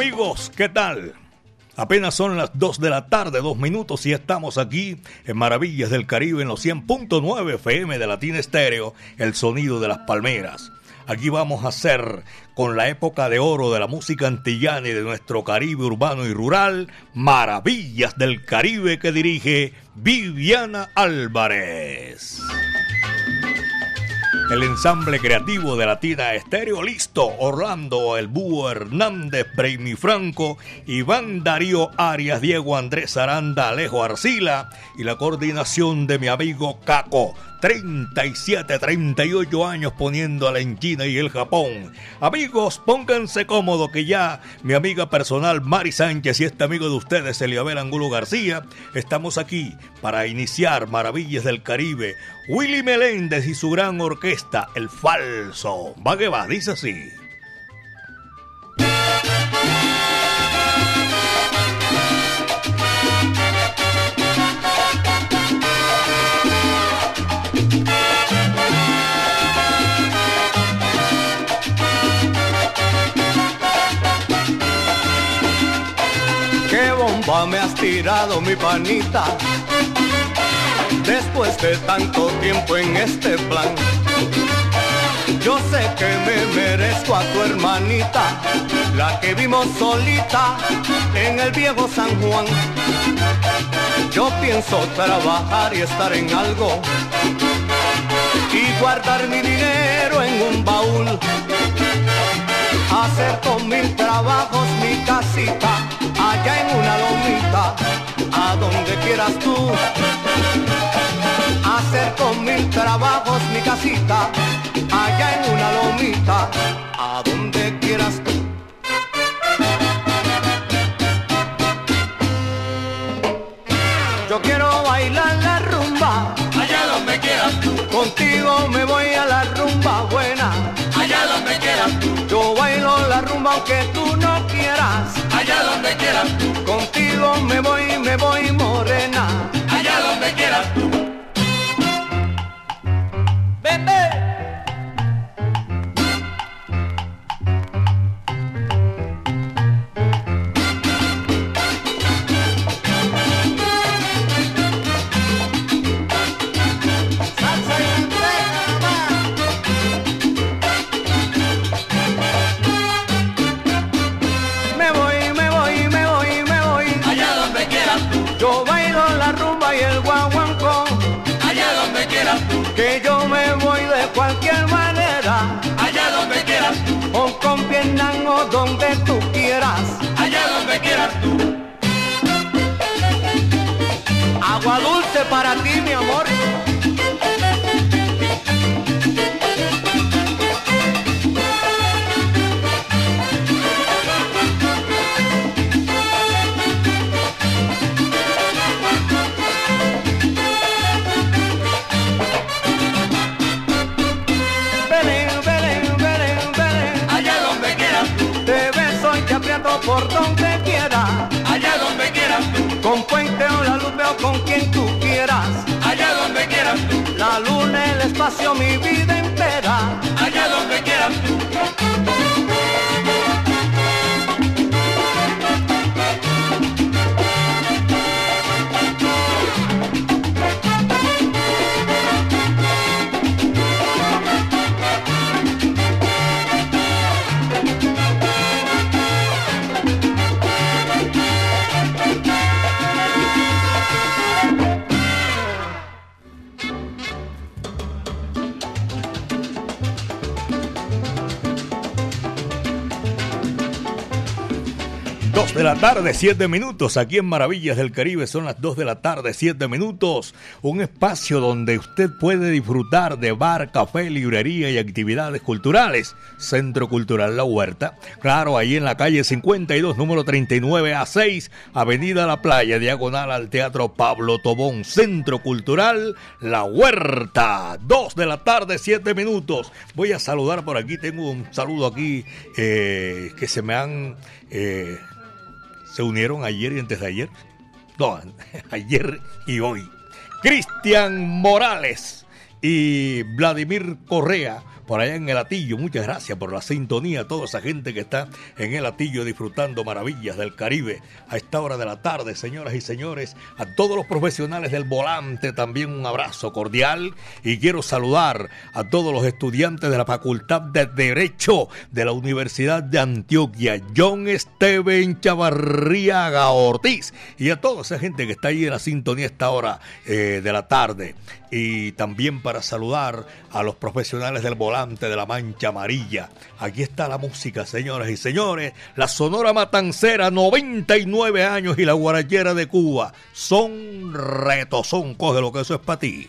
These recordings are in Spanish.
Amigos, ¿qué tal? Apenas son las 2 de la tarde, dos minutos, y estamos aquí en Maravillas del Caribe en los 100.9 FM de Latina Estéreo, el sonido de las palmeras. Aquí vamos a hacer, con la época de oro de la música antillana y de nuestro Caribe urbano y rural, Maravillas del Caribe que dirige Viviana Álvarez. El ensamble creativo de Latina Estéreo listo. Orlando, El Búho Hernández, Braymi Franco, Iván Darío Arias, Diego Andrés Aranda, Alejo Arcila y la coordinación de mi amigo Caco. 37, 38 años poniendo a la China y el Japón. Amigos, pónganse cómodo que ya mi amiga personal Mari Sánchez y este amigo de ustedes, Eliabel Angulo García, estamos aquí para iniciar Maravillas del Caribe. Willy Meléndez y su gran orquesta, El Falso. Va que va, dice así. me has tirado mi panita después de tanto tiempo en este plan. Yo sé que me merezco a tu hermanita, la que vimos solita en el viejo San Juan. Yo pienso trabajar y estar en algo y guardar mi dinero en un baúl. Hacer con mil trabajos mi casita allá en una lomita, a donde quieras tú. Hacer con mil trabajos mi casita, allá en una lomita, a donde quieras tú. Yo quiero bailar la rumba, allá donde quieras tú. Contigo me voy a la rumba buena, allá donde quieras tú. Yo bailo la rumba aunque tú no quieras allá donde quieras tú. Contigo me voy, me voy para ti, mi amor. Donde quieras. La luna, el espacio, mi vida entera. Allá donde quieras. De la tarde, 7 minutos. Aquí en Maravillas del Caribe son las 2 de la tarde, 7 minutos. Un espacio donde usted puede disfrutar de bar, café, librería y actividades culturales. Centro Cultural La Huerta. Claro, ahí en la calle 52, número 39 a 6, Avenida La Playa, diagonal al Teatro Pablo Tobón. Centro Cultural La Huerta. 2 de la tarde, 7 minutos. Voy a saludar por aquí. Tengo un saludo aquí eh, que se me han. Eh, se unieron ayer y antes de ayer. No, ayer y hoy. Cristian Morales y Vladimir Correa por allá en el Atillo. Muchas gracias por la sintonía a toda esa gente que está en el Atillo disfrutando maravillas del Caribe a esta hora de la tarde, señoras y señores. A todos los profesionales del volante también un abrazo cordial y quiero saludar a todos los estudiantes de la Facultad de Derecho de la Universidad de Antioquia, John Steven Chavarriaga Ortiz y a toda esa gente que está ahí en la sintonía a esta hora eh, de la tarde. Y también para saludar a los profesionales del volante de la Mancha Amarilla. Aquí está la música, señoras y señores. La Sonora Matancera, 99 años y la Guarachera de Cuba. Son retos, son coge lo que eso es para ti.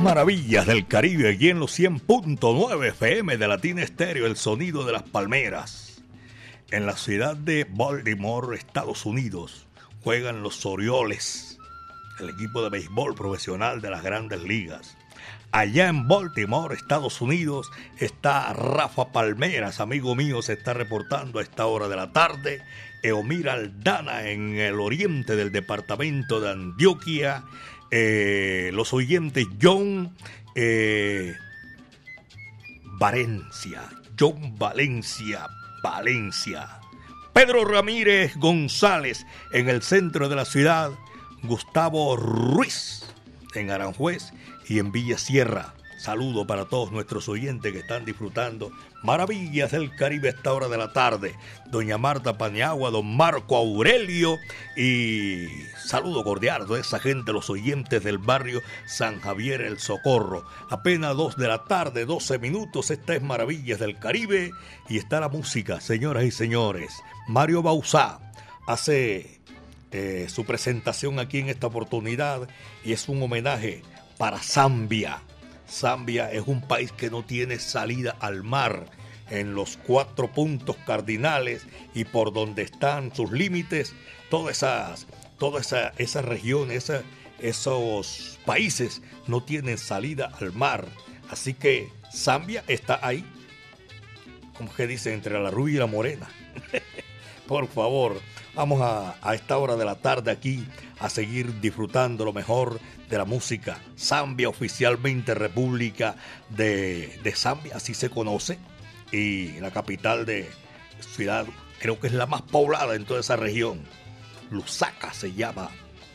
Maravillas del Caribe, aquí en los 100.9 FM de Latina Estéreo, el sonido de las palmeras. En la ciudad de Baltimore, Estados Unidos, juegan los Orioles, el equipo de béisbol profesional de las grandes ligas. Allá en Baltimore, Estados Unidos, está Rafa Palmeras, amigo mío, se está reportando a esta hora de la tarde. Eomir Aldana en el oriente del departamento de Antioquia eh, los oyentes John eh, Valencia, John Valencia, Valencia. Pedro Ramírez González en el centro de la ciudad, Gustavo Ruiz en Aranjuez y en Villa Sierra. Saludo para todos nuestros oyentes que están disfrutando maravillas del Caribe a esta hora de la tarde. Doña Marta Paniagua, don Marco Aurelio y saludo cordial a esa gente, los oyentes del barrio San Javier El Socorro. Apenas dos de la tarde, 12 minutos, esta es Maravillas del Caribe y está la música, señoras y señores. Mario Bausá hace eh, su presentación aquí en esta oportunidad y es un homenaje para Zambia Zambia es un país que no tiene salida al mar en los cuatro puntos cardinales y por donde están sus límites, todas esas, toda esa, esa región, esos países no tienen salida al mar. Así que Zambia está ahí, como que dice, entre la rubia y la morena. por favor, vamos a, a esta hora de la tarde aquí a seguir disfrutando lo mejor de la música. Zambia, oficialmente República de, de Zambia, así se conoce. Y la capital de ciudad, creo que es la más poblada en toda esa región. Lusaka se llama,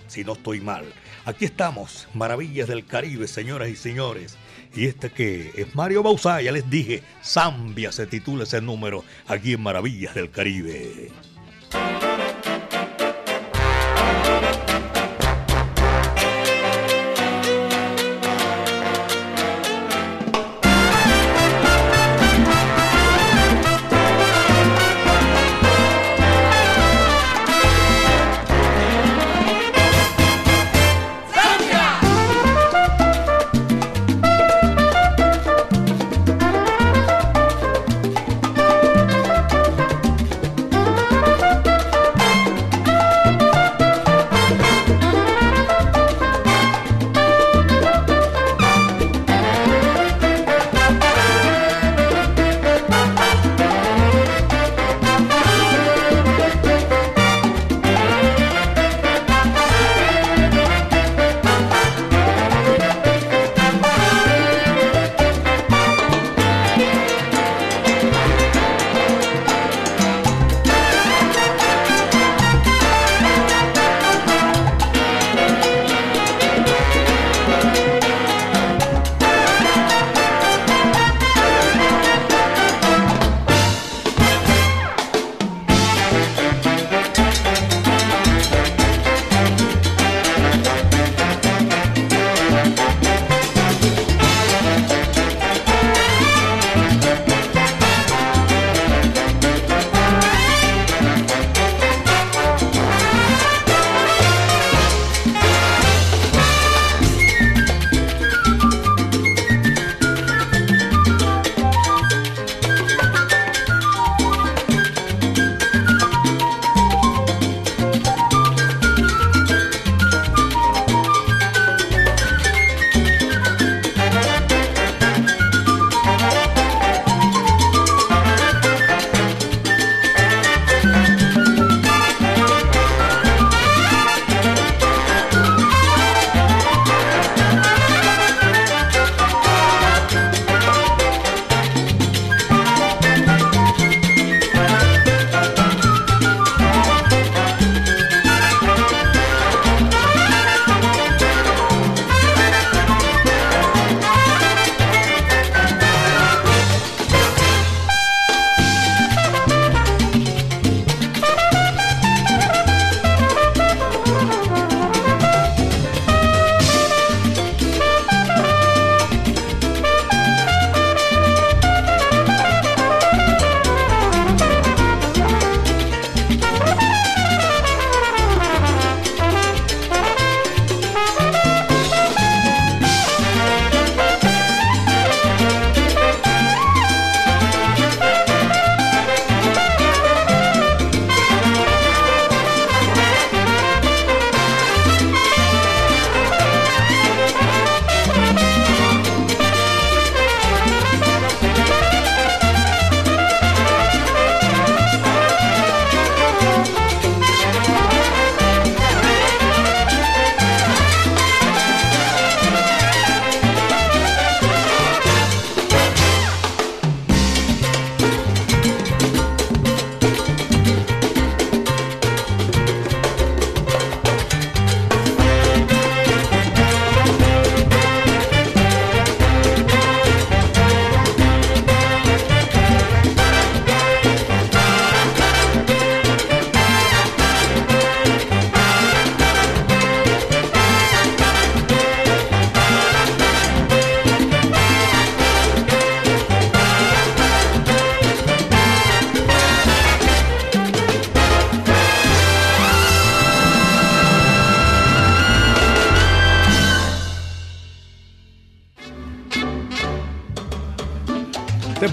si no estoy mal. Aquí estamos, Maravillas del Caribe, señoras y señores. Y este que es Mario Bausá, ya les dije, Zambia se titula ese número aquí en Maravillas del Caribe.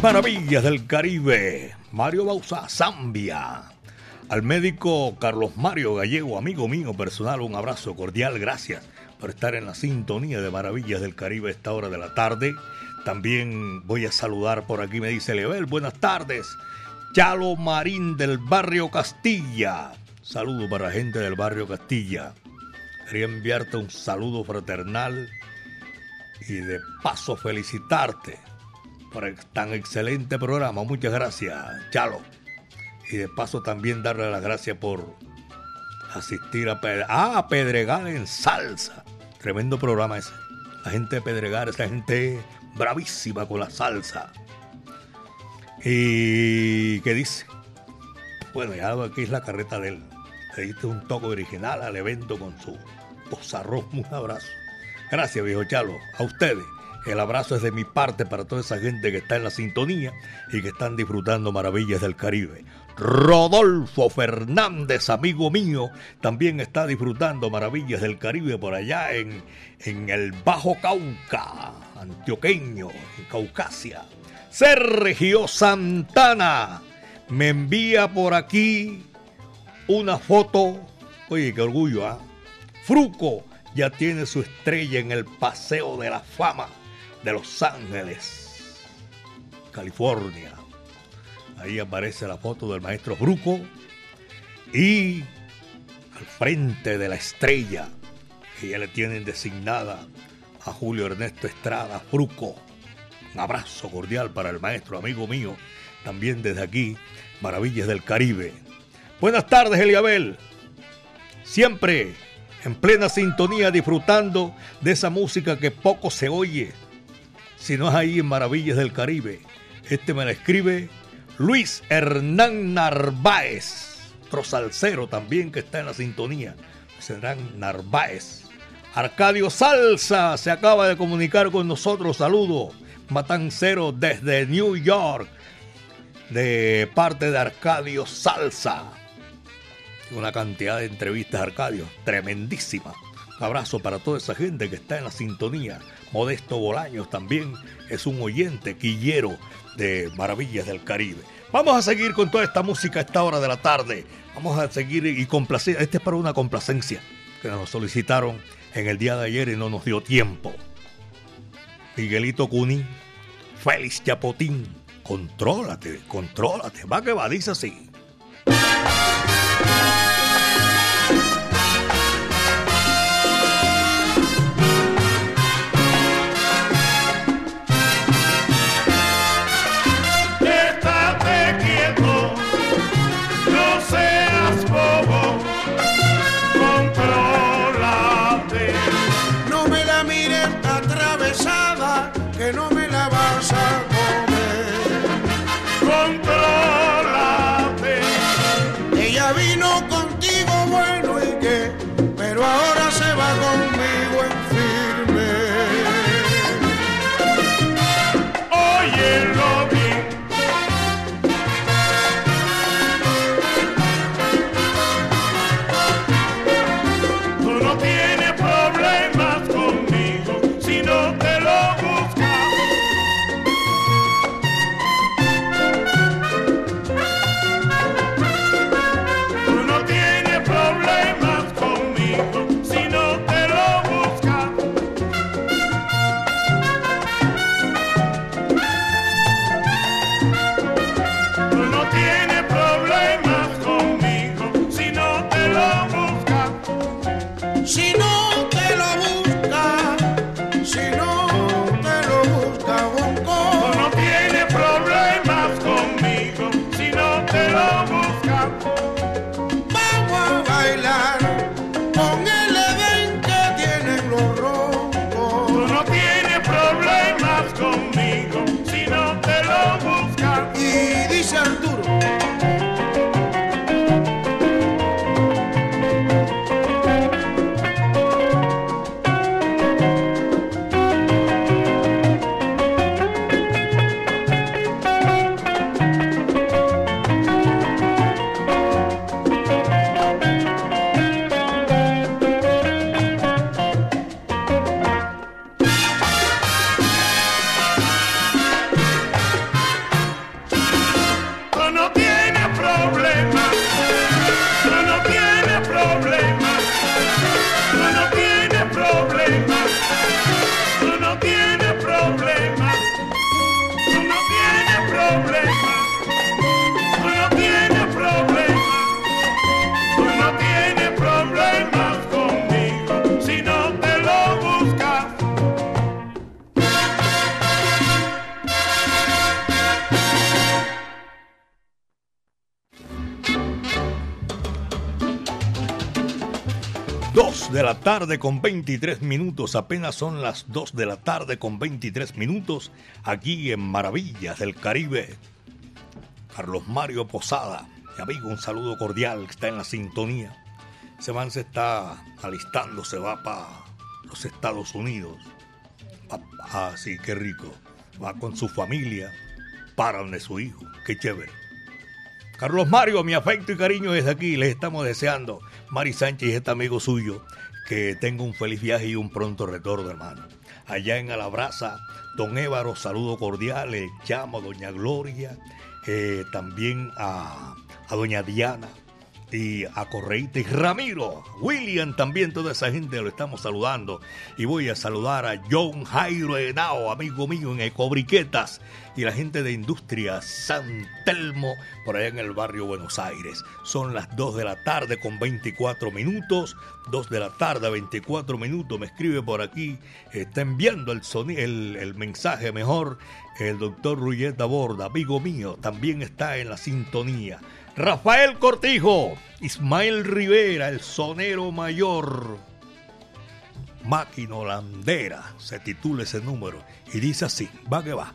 Maravillas del Caribe, Mario Bausa, Zambia. Al médico Carlos Mario Gallego, amigo mío personal, un abrazo cordial, gracias por estar en la sintonía de Maravillas del Caribe a esta hora de la tarde. También voy a saludar por aquí, me dice Level, buenas tardes. Chalo Marín del barrio Castilla. Saludo para la gente del barrio Castilla. Quería enviarte un saludo fraternal y de paso felicitarte por tan excelente programa. Muchas gracias, Chalo. Y de paso también darle las gracias por asistir a, ah, Pedregal en salsa. Tremendo programa ese. La gente de Pedregal, esa gente bravísima con la salsa. ¿Y qué dice? Bueno, ya aquí es la carreta de él. Le diste un toque original al evento con su pozarrón. Un abrazo. Gracias, viejo Chalo. A ustedes. El abrazo es de mi parte para toda esa gente que está en la sintonía y que están disfrutando maravillas del Caribe. Rodolfo Fernández, amigo mío, también está disfrutando maravillas del Caribe por allá en, en el Bajo Cauca, antioqueño, en Caucasia. Sergio Santana me envía por aquí una foto. Oye, qué orgullo, ¿ah? Fruco ya tiene su estrella en el Paseo de la Fama de Los Ángeles, California. Ahí aparece la foto del maestro Bruco y al frente de la estrella que ya le tienen designada a Julio Ernesto Estrada Bruco. Un abrazo cordial para el maestro, amigo mío, también desde aquí, Maravillas del Caribe. Buenas tardes, Eliabel. Siempre en plena sintonía disfrutando de esa música que poco se oye si no es ahí en Maravillas del Caribe. Este me la escribe Luis Hernán Narváez, otro salsero también que está en la sintonía. Hernán Narváez. Arcadio Salsa se acaba de comunicar con nosotros. Saludo. Matancero desde New York. De parte de Arcadio Salsa. Una cantidad de entrevistas, Arcadio. Tremendísima. Abrazo para toda esa gente que está en la sintonía. Modesto Bolaños también es un oyente quillero de Maravillas del Caribe. Vamos a seguir con toda esta música a esta hora de la tarde. Vamos a seguir y complacer. Este es para una complacencia que nos solicitaron en el día de ayer y no nos dio tiempo. Miguelito Cuni, Félix Chapotín, contrólate, contrólate. Va que va, dice así. Tarde con 23 minutos, apenas son las 2 de la tarde con 23 minutos, aquí en Maravillas del Caribe. Carlos Mario Posada, mi amigo, un saludo cordial, que está en la sintonía. Ese man se está alistando, se va para los Estados Unidos. Ah, sí, qué rico. Va con su familia, para donde su hijo, qué chévere. Carlos Mario, mi afecto y cariño desde aquí, les estamos deseando Mari Sánchez este amigo suyo, que tenga un feliz viaje y un pronto retorno, hermano. Allá en Alabraza, don Évaro, saludo cordial, el llamo a doña Gloria, eh, también a, a doña Diana, y a Correíta y Ramiro, William también, toda esa gente lo estamos saludando. Y voy a saludar a John Jairo Henao, amigo mío en Ecobriquetas, y la gente de Industria San Telmo, por allá en el barrio Buenos Aires. Son las 2 de la tarde con 24 minutos, 2 de la tarde 24 minutos, me escribe por aquí, está enviando el, el, el mensaje mejor, el doctor Ruyeta Borda, amigo mío, también está en la sintonía. Rafael Cortijo, Ismael Rivera, el sonero mayor. Máquina Holandera, se titula ese número y dice así, va que va.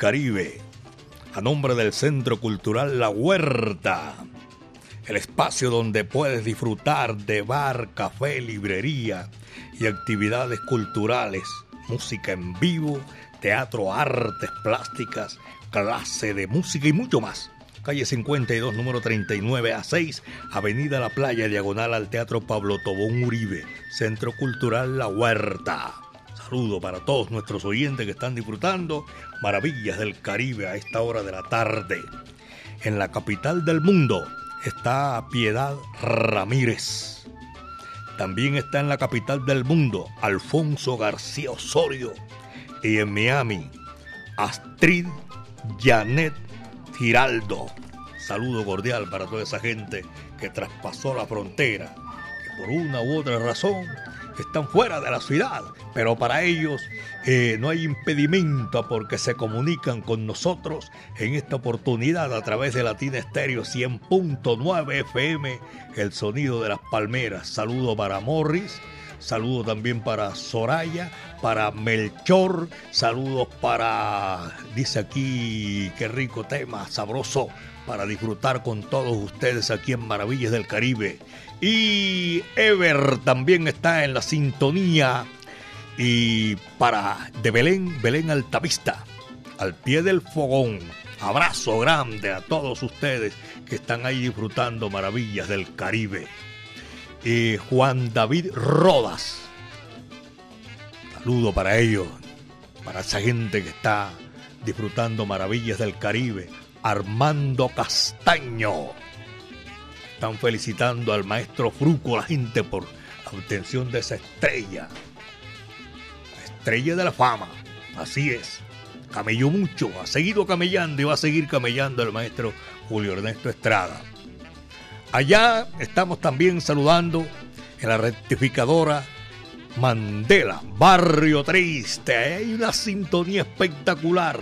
Caribe, a nombre del Centro Cultural La Huerta, el espacio donde puedes disfrutar de bar, café, librería y actividades culturales, música en vivo, teatro, artes plásticas, clase de música y mucho más. Calle 52, número 39 a 6, Avenida La Playa, diagonal al Teatro Pablo Tobón Uribe, Centro Cultural La Huerta saludo para todos nuestros oyentes que están disfrutando Maravillas del Caribe a esta hora de la tarde. En la capital del mundo está Piedad Ramírez. También está en la capital del mundo Alfonso García Osorio. Y en Miami, Astrid Janet Giraldo. Saludo cordial para toda esa gente que traspasó la frontera, que por una u otra razón están fuera de la ciudad, pero para ellos eh, no hay impedimento porque se comunican con nosotros en esta oportunidad a través de Latina Estéreo 100.9 FM, el sonido de las palmeras. Saludo para Morris. Saludo también para Soraya, para Melchor, saludos para, dice aquí, qué rico tema, sabroso, para disfrutar con todos ustedes aquí en Maravillas del Caribe. Y Ever también está en la sintonía. Y para de Belén, Belén Altavista, al pie del fogón. Abrazo grande a todos ustedes que están ahí disfrutando maravillas del Caribe. Y Juan David Rodas. Saludo para ellos, para esa gente que está disfrutando maravillas del Caribe. Armando Castaño. Están felicitando al maestro Fruco, la gente, por la obtención de esa estrella. La estrella de la fama. Así es. Camelló mucho, ha seguido camellando y va a seguir camellando el maestro Julio Ernesto Estrada. Allá estamos también saludando en la rectificadora Mandela, Barrio Triste. Hay una sintonía espectacular,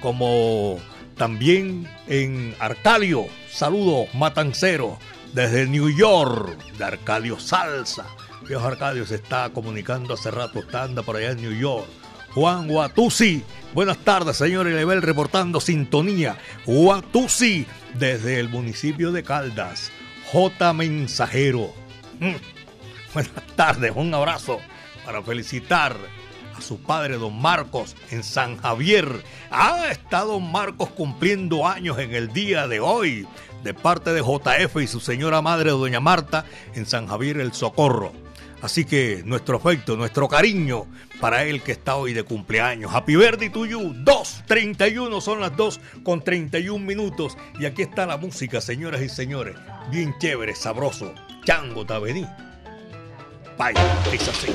como también en Arcadio. Saludo, Matancero desde New York, de Arcadio Salsa. Viejo Arcadio se está comunicando hace rato, está anda por allá en New York. Juan Guatusi, buenas tardes, señor Level, reportando sintonía. Guatusi, desde el municipio de Caldas. J. Mensajero. Mm. Buenas tardes, un abrazo para felicitar a su padre, don Marcos, en San Javier. Ha estado don Marcos cumpliendo años en el día de hoy de parte de JF y su señora madre, doña Marta, en San Javier el Socorro. Así que nuestro afecto, nuestro cariño para él que está hoy de cumpleaños. Happy birthday to you. 2.31 son las 2 con 31 minutos. Y aquí está la música, señoras y señores. Bien chévere, sabroso. Chango Tabení. Vaya, es así.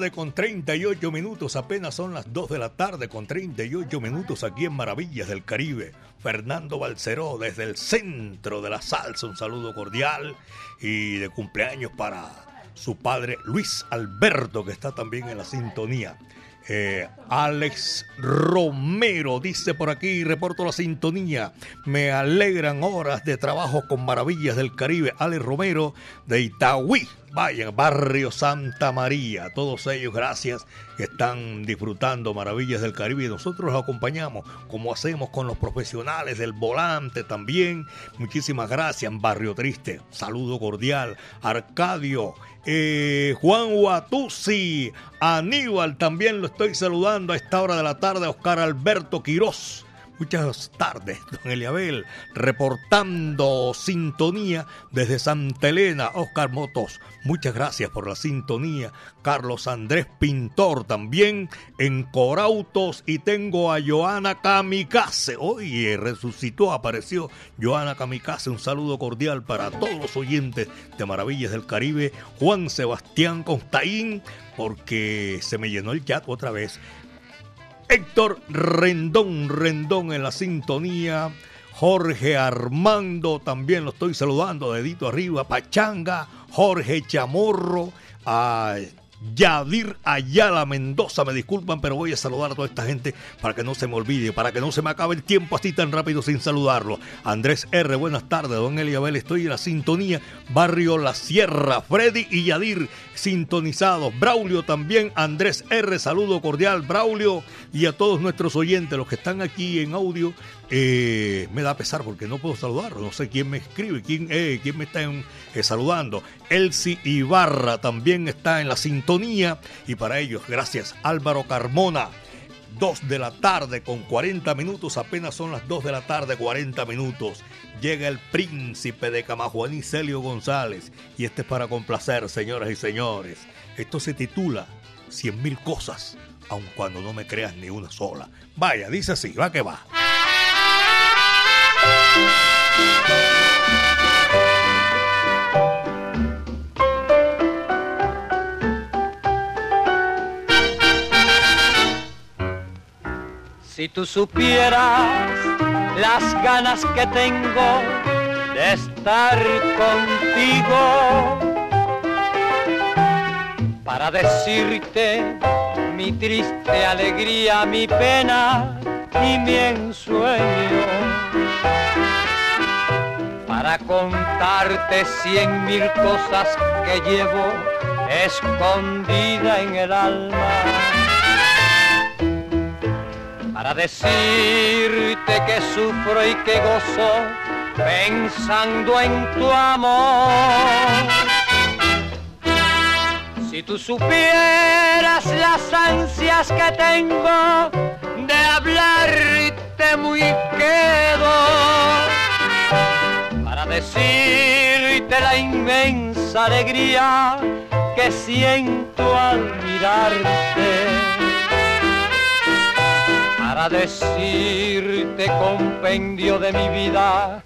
Tarde con 38 minutos, apenas son las 2 de la tarde con 38 minutos aquí en Maravillas del Caribe. Fernando Balceró desde el centro de la salsa, un saludo cordial y de cumpleaños para su padre Luis Alberto que está también en la sintonía. Eh, Alex Romero dice por aquí, reporto la sintonía. Me alegran horas de trabajo con Maravillas del Caribe. Alex Romero de Itagüí. Vayan, barrio Santa María. Todos ellos, gracias, que están disfrutando Maravillas del Caribe. Nosotros los acompañamos, como hacemos con los profesionales del volante también. Muchísimas gracias, Barrio Triste. Saludo cordial. Arcadio eh, Juan Huatuzzi, Aníbal, también lo estoy saludando a esta hora de la tarde, Oscar Alberto Quirós. Muchas tardes, don Eliabel, reportando sintonía desde Santa Elena, Oscar Motos. Muchas gracias por la sintonía. Carlos Andrés Pintor también en Corautos y tengo a Joana Kamikaze. Oye, resucitó, apareció Joana Kamikaze. Un saludo cordial para todos los oyentes de Maravillas del Caribe. Juan Sebastián Constaín, porque se me llenó el chat otra vez. Héctor Rendón, Rendón en la sintonía. Jorge Armando, también lo estoy saludando, dedito arriba. Pachanga, Jorge Chamorro, a Yadir Ayala Mendoza. Me disculpan, pero voy a saludar a toda esta gente para que no se me olvide, para que no se me acabe el tiempo así tan rápido sin saludarlo. Andrés R., buenas tardes. Don Eliabel, estoy en la sintonía. Barrio La Sierra, Freddy y Yadir sintonizados. Braulio también, Andrés R., saludo cordial. Braulio y a todos nuestros oyentes, los que están aquí en audio. Eh, me da pesar porque no puedo saludarlo. No sé quién me escribe, quién, eh, quién me está eh, saludando. Elsie Ibarra también está en la sintonía. Y para ellos, gracias Álvaro Carmona. 2 de la tarde con 40 minutos, apenas son las 2 de la tarde 40 minutos. Llega el príncipe de Camajuaní, Celio González, y este es para complacer, señoras y señores. Esto se titula Cien mil cosas, aun cuando no me creas ni una sola. Vaya, dice así, va que va. Si tú supieras las ganas que tengo de estar contigo para decirte mi triste alegría, mi pena y mi ensueño para contarte cien mil cosas que llevo escondida en el alma para decirte que sufro y que gozo pensando en tu amor. Si tú supieras las ansias que tengo de hablarte muy quedo, decirte la inmensa alegría que siento al mirarte para decirte compendio de mi vida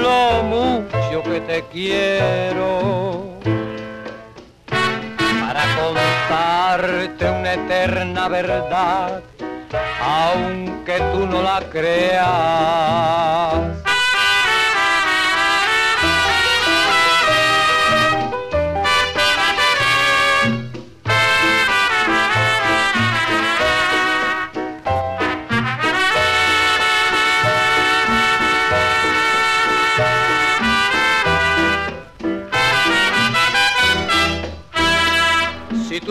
lo mucho que te quiero. Para contarte una eterna verdad, aunque tú no la creas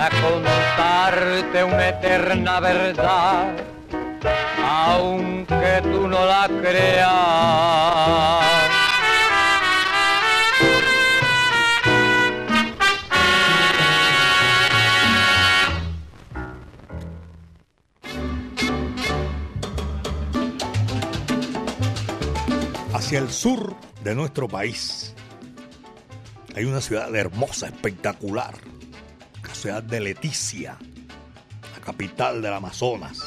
para contarte una eterna verdad, aunque tú no la creas. hacia el sur de nuestro país. Hay una ciudad hermosa, espectacular, ciudad de Leticia, la capital del Amazonas.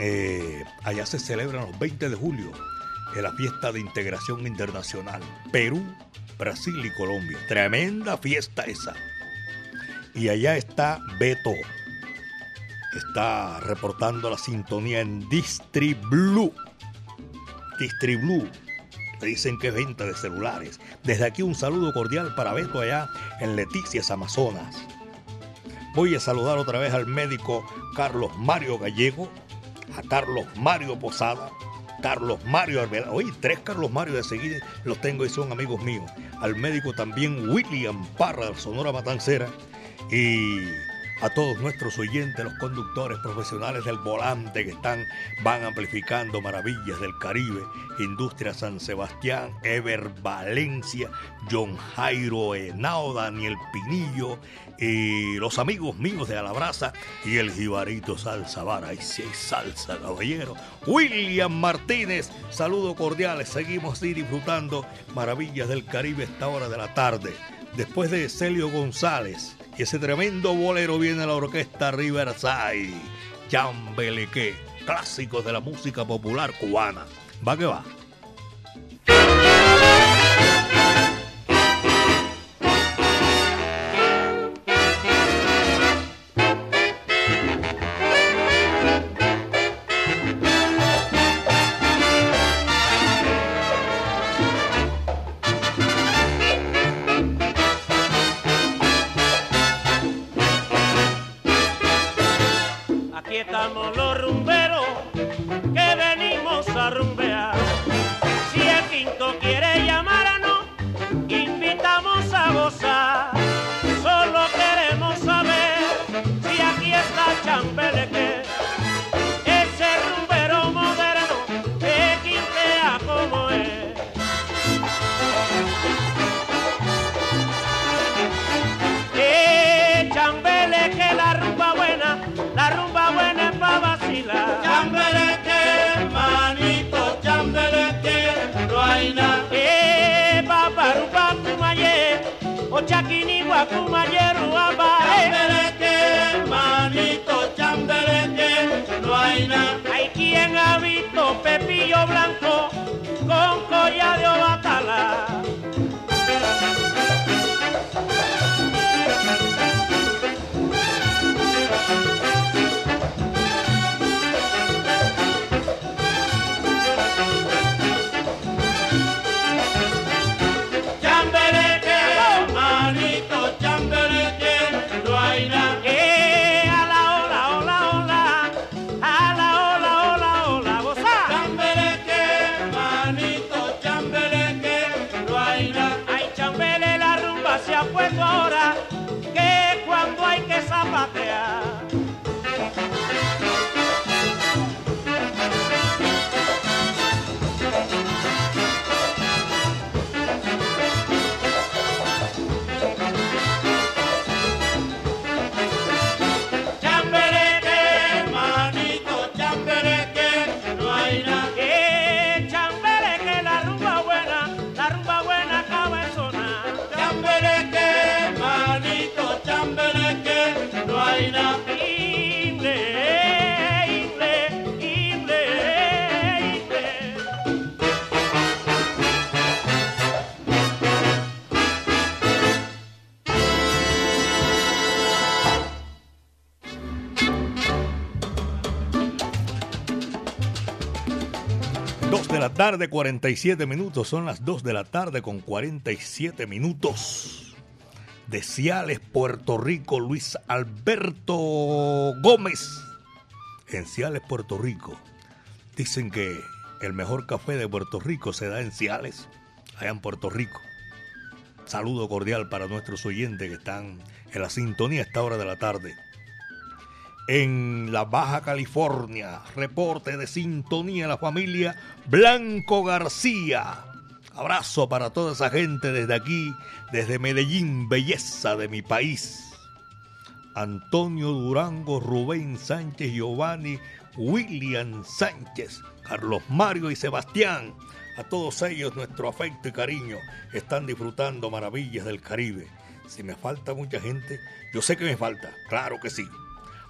Eh, allá se celebran los 20 de julio en la fiesta de integración internacional. Perú, Brasil y Colombia. Tremenda fiesta esa. Y allá está Beto. Está reportando la sintonía en Distriblu. Distriblu. Dicen que es venta de celulares. Desde aquí un saludo cordial para Beto allá en Leticias, Amazonas. Voy a saludar otra vez al médico Carlos Mario Gallego, a Carlos Mario Posada, Carlos Mario Arbeláez. Oye, tres Carlos Mario de seguida los tengo y son amigos míos. Al médico también William Parra Sonora Matancera y a todos nuestros oyentes, los conductores profesionales del volante que están, van amplificando maravillas del Caribe, Industria San Sebastián, Ever Valencia, John Jairo Henao, Daniel Pinillo, y los amigos míos de Alabraza y el jibarito Salsa Vara. Ahí sí hay salsa, caballero. William Martínez, saludo cordiales. Seguimos disfrutando maravillas del Caribe esta hora de la tarde. Después de Celio González y ese tremendo bolero viene la orquesta Riverside. Chambeleque, clásicos de la música popular cubana. Va que va. Hay quien ha visto Pepillo Blanco con collar de obatala. Tarde, 47 minutos. Son las 2 de la tarde con 47 minutos. De Ciales, Puerto Rico, Luis Alberto Gómez. En Ciales, Puerto Rico. Dicen que el mejor café de Puerto Rico se da en Ciales, allá en Puerto Rico. Saludo cordial para nuestros oyentes que están en la sintonía a esta hora de la tarde en la Baja California. Reporte de sintonía la familia Blanco García. Abrazo para toda esa gente desde aquí, desde Medellín, belleza de mi país. Antonio Durango, Rubén Sánchez, Giovanni, William Sánchez, Carlos Mario y Sebastián. A todos ellos nuestro afecto y cariño están disfrutando maravillas del Caribe. Si me falta mucha gente, yo sé que me falta, claro que sí.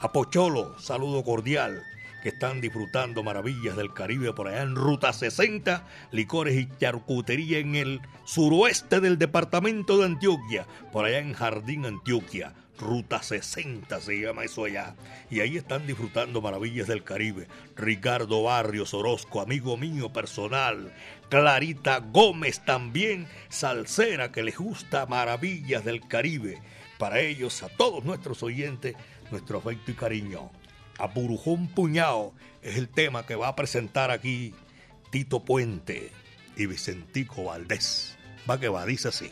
A Pocholo, saludo cordial que están disfrutando maravillas del Caribe por allá en Ruta 60, licores y charcutería en el suroeste del departamento de Antioquia, por allá en Jardín Antioquia. Ruta 60 se llama eso allá. Y ahí están disfrutando maravillas del Caribe. Ricardo Barrios Orozco, amigo mío personal. Clarita Gómez también, salsera que les gusta maravillas del Caribe. Para ellos, a todos nuestros oyentes, nuestro afecto y cariño a Burujón Puñao es el tema que va a presentar aquí Tito Puente y Vicentico Valdés. Va que va, dice así.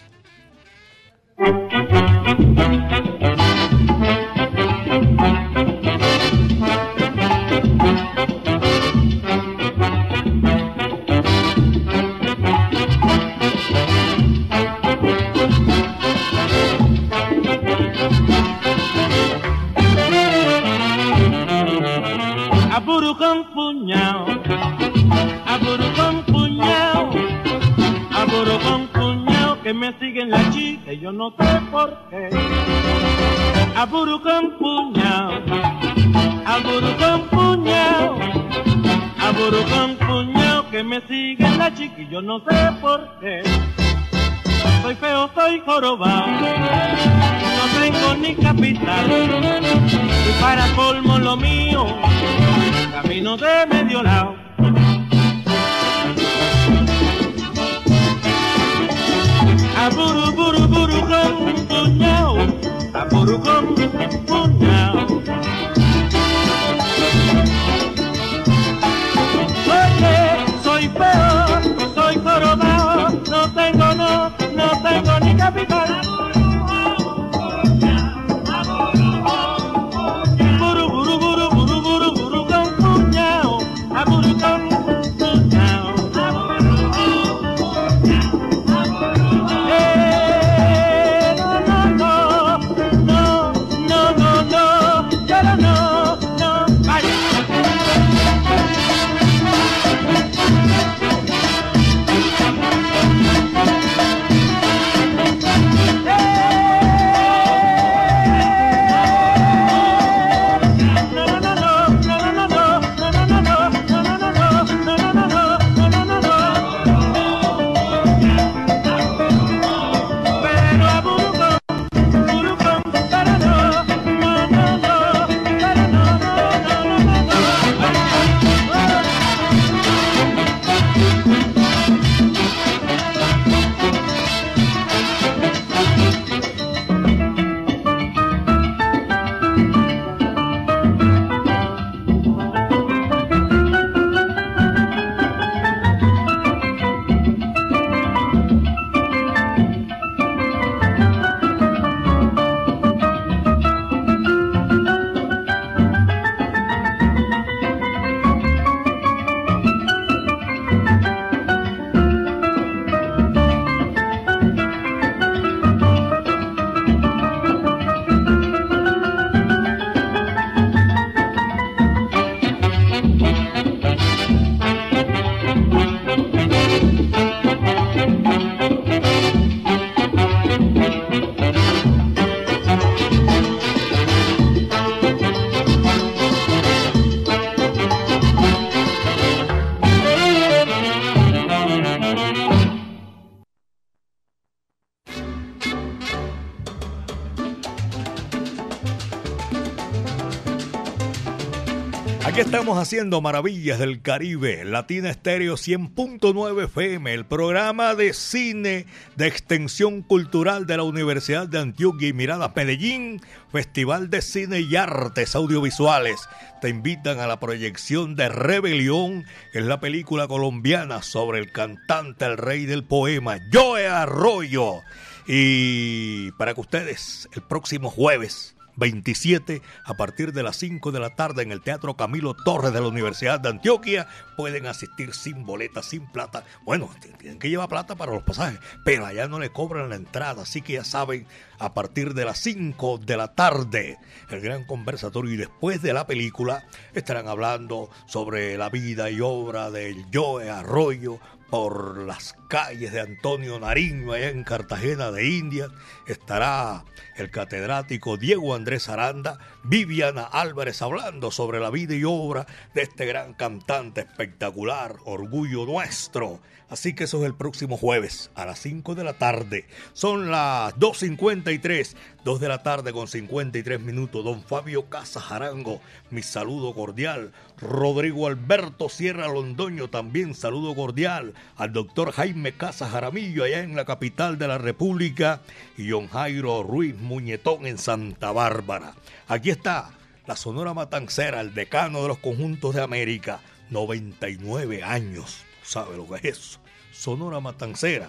Haciendo maravillas del Caribe, Latina Estéreo 100.9 FM, el programa de cine de extensión cultural de la Universidad de Antioquia y Mirada Medellín, Festival de Cine y Artes Audiovisuales. Te invitan a la proyección de Rebelión, que es la película colombiana sobre el cantante, el rey del poema, Joe Arroyo. Y para que ustedes el próximo jueves 27 a partir de las 5 de la tarde en el Teatro Camilo Torres de la Universidad de Antioquia. Pueden asistir sin boleta, sin plata. Bueno, tienen que llevar plata para los pasajes, pero allá no le cobran la entrada, así que ya saben, a partir de las 5 de la tarde, el gran conversatorio y después de la película estarán hablando sobre la vida y obra del Joe Arroyo, por las calles de Antonio Nariño, allá en Cartagena de India, estará el catedrático Diego Andrés Aranda, Viviana Álvarez hablando sobre la vida y obra de este gran cantante espectacular, orgullo nuestro. Así que eso es el próximo jueves a las 5 de la tarde. Son las 2.53, 2 de la tarde con 53 minutos. Don Fabio Casajarango, mi saludo cordial. Rodrigo Alberto Sierra Londoño, también saludo cordial. Al doctor Jaime Casa Jaramillo, allá en la capital de la República. Y don Jairo Ruiz Muñetón en Santa Bárbara. Aquí está la Sonora Matancera, el decano de los conjuntos de América. 99 años. ¿Sabe lo que es? Sonora Matancera,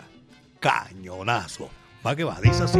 cañonazo. Va que va, dice así.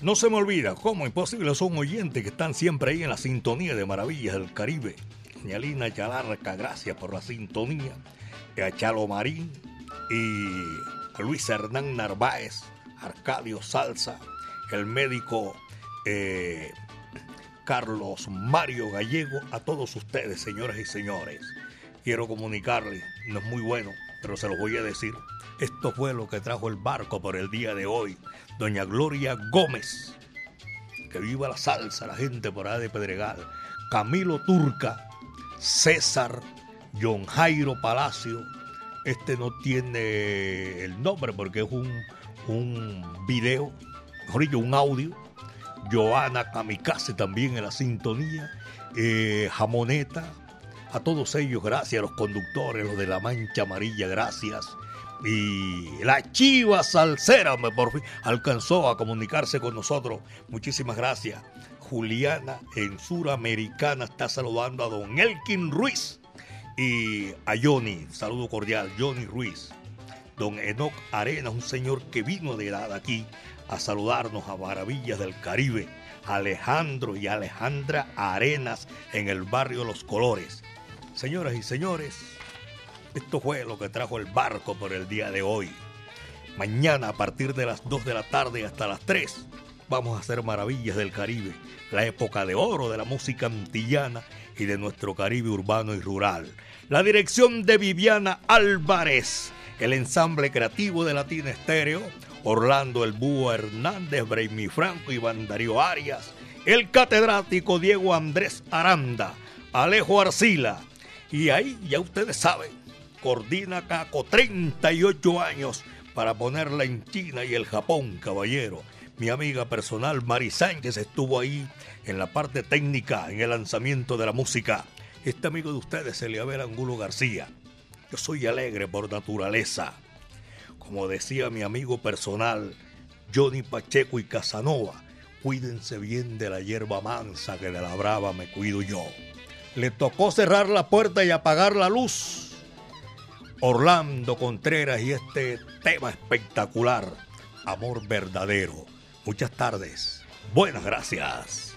No se me olvida, como imposible, son oyentes que están siempre ahí en la sintonía de Maravillas del Caribe. Doña Lina Chalarca, gracias por la sintonía. a Chalo Marín y Luis Hernán Narváez, Arcadio Salsa, el médico eh, Carlos Mario Gallego, a todos ustedes, señoras y señores. Quiero comunicarles, no es muy bueno, pero se los voy a decir. Esto fue lo que trajo el barco por el día de hoy doña Gloria Gómez, que viva la salsa, la gente por ahí de Pedregal, Camilo Turca, César, John Jairo Palacio, este no tiene el nombre porque es un un video, mejor dicho, un audio. Joana Kamikaze también en la sintonía. Eh, Jamoneta, a todos ellos, gracias, a los conductores, los de la Mancha Amarilla, gracias. Y la Chiva Salsera por fin alcanzó a comunicarse con nosotros. Muchísimas gracias. Juliana en Suramericana está saludando a don Elkin Ruiz y a Johnny, saludo cordial, Johnny Ruiz. Don Enoch Arena, un señor que vino de edad aquí a saludarnos a Maravillas del Caribe. Alejandro y Alejandra Arenas en el barrio Los Colores. Señoras y señores, esto fue lo que trajo el barco por el día de hoy. Mañana a partir de las 2 de la tarde hasta las 3 vamos a hacer maravillas del Caribe, la época de oro de la música antillana y de nuestro Caribe urbano y rural. La dirección de Viviana Álvarez, el ensamble creativo de Latina Estéreo, Orlando El Búho Hernández, Braimi Franco, Iván Darío Arias, el catedrático Diego Andrés Aranda, Alejo Arcila. Y ahí ya ustedes saben, coordina Caco 38 años para ponerla en China y el Japón, caballero. Mi amiga personal Mari Sánchez estuvo ahí en la parte técnica, en el lanzamiento de la música. Este amigo de ustedes, Eliabel Angulo García. Yo soy alegre por naturaleza. Como decía mi amigo personal, Johnny Pacheco y Casanova, cuídense bien de la hierba mansa que de la brava me cuido yo. Le tocó cerrar la puerta y apagar la luz. Orlando Contreras y este tema espectacular, Amor Verdadero. Muchas tardes. Buenas gracias.